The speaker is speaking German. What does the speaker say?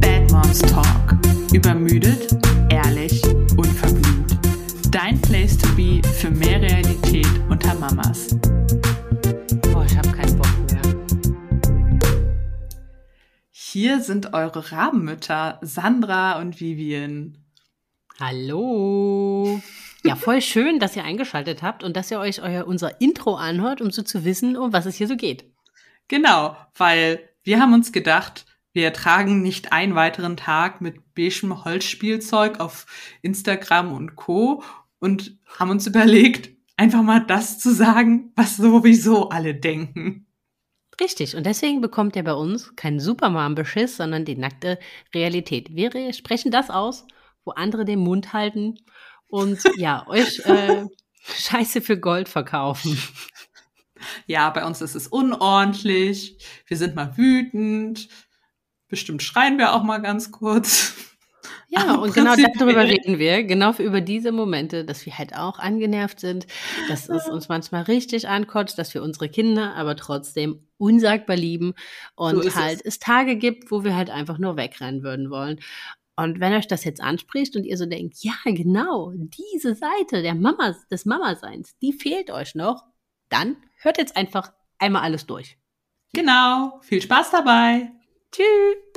Bad Moms Talk. Übermüdet, ehrlich, unverblümt. Dein Place to be für mehr Realität unter Mamas. Boah, ich habe keinen Bock mehr. Hier sind eure Rabenmütter Sandra und Vivian. Hallo. Ja, voll schön, dass ihr eingeschaltet habt und dass ihr euch euer, unser Intro anhört, um so zu wissen, um was es hier so geht. Genau, weil wir haben uns gedacht, wir ertragen nicht einen weiteren Tag mit beigem Holzspielzeug auf Instagram und Co. und haben uns überlegt, einfach mal das zu sagen, was sowieso alle denken. Richtig, und deswegen bekommt ihr bei uns keinen Supermom-Beschiss, sondern die nackte Realität. Wir sprechen das aus, wo andere den Mund halten und ja, euch äh, Scheiße für Gold verkaufen. Ja, bei uns ist es unordentlich, wir sind mal wütend, bestimmt schreien wir auch mal ganz kurz. Ja, Aber und genau darüber reden wir, genau über diese Momente, dass wir halt auch angenervt sind, dass es uns manchmal richtig ankotzt, dass wir unsere Kinder aber trotzdem unsagbar lieben und So halt es. Tage gibt, wo wir halt einfach nur wegrennen würden wollen. Und wenn euch das jetzt anspricht und ihr so denkt, ja, genau, diese Seite der Mama, des Mama-Seins, die fehlt euch noch, dann hört jetzt einfach einmal alles durch. Genau, viel Spaß dabei. Tschüss!